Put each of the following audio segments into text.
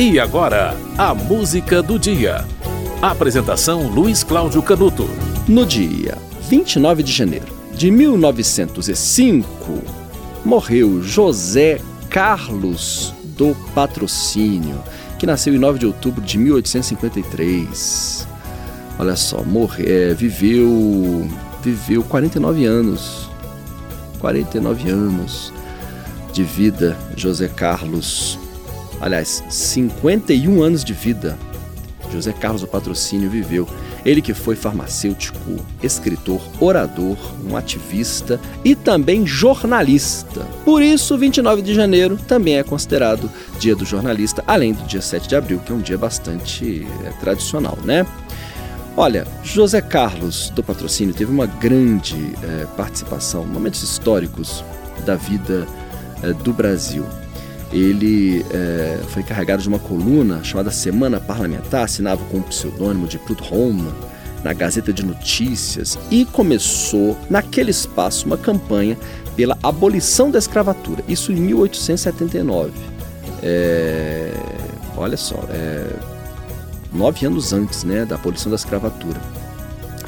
E agora, a música do dia. Apresentação Luiz Cláudio Canuto. No dia 29 de janeiro de 1905, morreu José Carlos do Patrocínio, que nasceu em 9 de outubro de 1853. Olha só, morre, é, viveu, viveu 49 anos. 49 anos de vida, José Carlos aliás, 51 anos de vida. José Carlos do Patrocínio viveu. Ele que foi farmacêutico, escritor, orador, um ativista e também jornalista. Por isso, 29 de janeiro também é considerado Dia do Jornalista, além do dia 7 de abril, que é um dia bastante é, tradicional, né? Olha, José Carlos do Patrocínio teve uma grande é, participação, momentos históricos da vida é, do Brasil ele é, foi carregado de uma coluna chamada Semana Parlamentar, assinava com o pseudônimo de Prudhomme na Gazeta de Notícias e começou naquele espaço uma campanha pela abolição da escravatura, isso em 1879. É, olha só, é, nove anos antes né, da abolição da escravatura.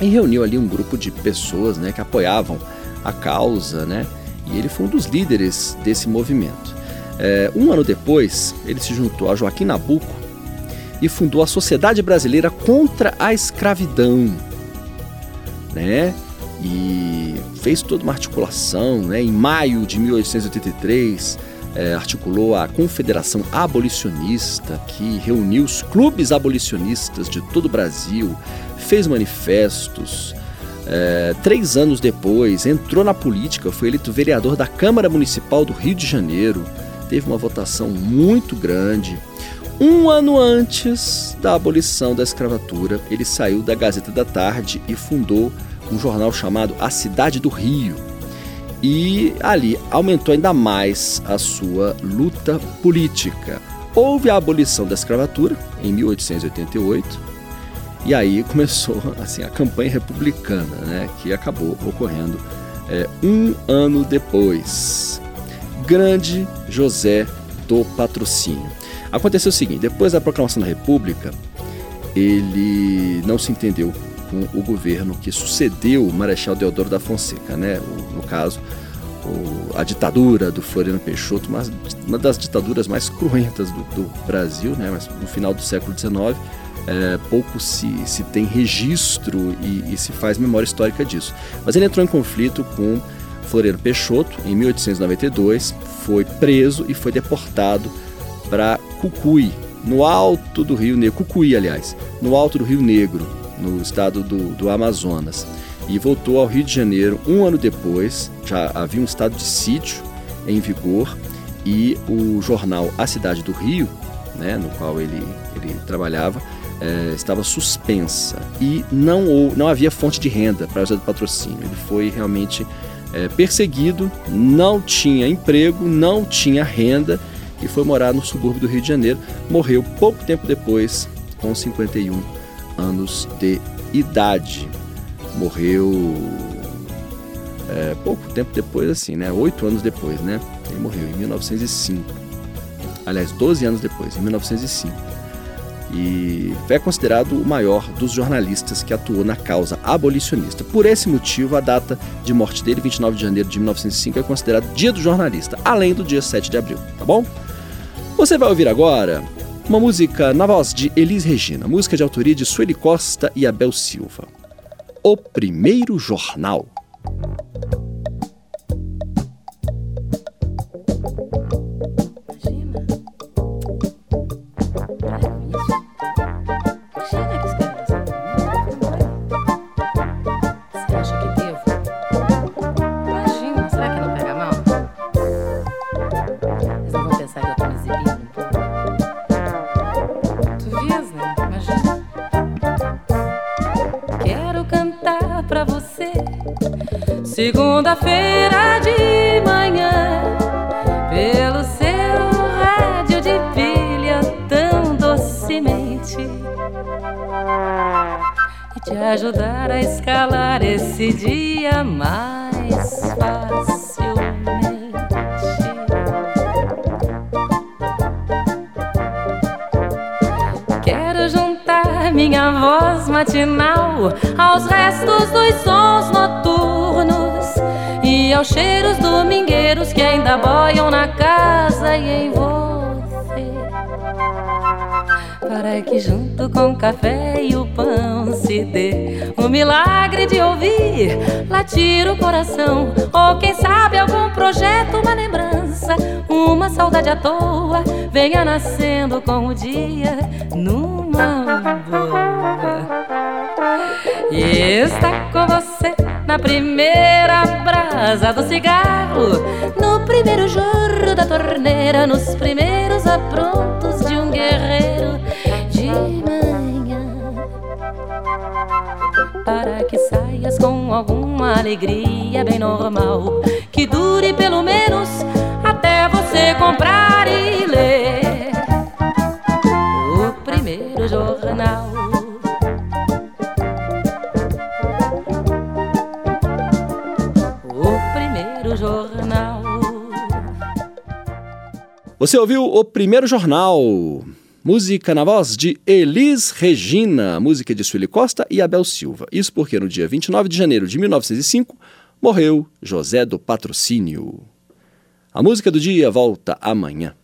E reuniu ali um grupo de pessoas né, que apoiavam a causa, né, e ele foi um dos líderes desse movimento. É, um ano depois, ele se juntou a Joaquim Nabuco e fundou a Sociedade Brasileira contra a Escravidão, né? E fez toda uma articulação, né? Em maio de 1883, é, articulou a Confederação Abolicionista, que reuniu os clubes abolicionistas de todo o Brasil, fez manifestos. É, três anos depois, entrou na política, foi eleito vereador da Câmara Municipal do Rio de Janeiro teve uma votação muito grande. Um ano antes da abolição da escravatura, ele saiu da Gazeta da Tarde e fundou um jornal chamado A Cidade do Rio. E ali aumentou ainda mais a sua luta política. Houve a abolição da escravatura em 1888 e aí começou assim a campanha republicana, né, que acabou ocorrendo é, um ano depois grande José do Patrocínio. Aconteceu o seguinte: depois da proclamação da República, ele não se entendeu com o governo que sucedeu o Marechal Deodoro da Fonseca, né? O, no caso, o, a ditadura do Floriano Peixoto, uma, uma das ditaduras mais cruentas do, do, Brasil, né? Mas no final do século XIX, é, pouco se, se tem registro e, e se faz memória histórica disso. Mas ele entrou em conflito com Floriano Peixoto, em 1892, foi preso e foi deportado para Cucuí, no alto do Rio Negro, Cucuí, aliás, no alto do Rio Negro, no estado do, do Amazonas. E voltou ao Rio de Janeiro um ano depois, já havia um estado de sítio em vigor e o jornal A Cidade do Rio, né, no qual ele, ele trabalhava, é, estava suspensa e não, não havia fonte de renda para o patrocínio. Ele foi realmente é, perseguido, não tinha emprego, não tinha renda e foi morar no subúrbio do Rio de Janeiro. Morreu pouco tempo depois, com 51 anos de idade. Morreu é, pouco tempo depois, assim, né? Oito anos depois, né? Ele morreu em 1905. Aliás, 12 anos depois, em 1905 e é considerado o maior dos jornalistas que atuou na causa abolicionista. Por esse motivo, a data de morte dele, 29 de janeiro de 1905, é considerado Dia do Jornalista, além do dia 7 de abril, tá bom? Você vai ouvir agora uma música na voz de Elis Regina, música de autoria de Sueli Costa e Abel Silva. O Primeiro Jornal. Segunda-feira de manhã, pelo seu rádio de pilha tão docemente, e te ajudar a escalar esse dia mais facilmente. Quero juntar minha voz matinal aos restos dos sons noturnos e aos cheiros domingueiros que ainda boiam na casa e em você. Para que junto com o café e o pão se dê o milagre de ouvir latir o coração, ou quem sabe algum projeto, uma lembrança, uma saudade à toa venha nascendo com o dia numa boa. E está com você na primeira brasa do cigarro, no primeiro jorro da torneira, nos primeiros aprontos de um guerreiro de manhã. Para que saias com alguma alegria bem normal, que dure pelo menos até você comprar e ler o primeiro jornal. Você ouviu o primeiro jornal. Música na voz de Elis Regina, música de Sueli Costa e Abel Silva. Isso porque no dia 29 de janeiro de 1905 morreu José do Patrocínio. A música do dia volta amanhã.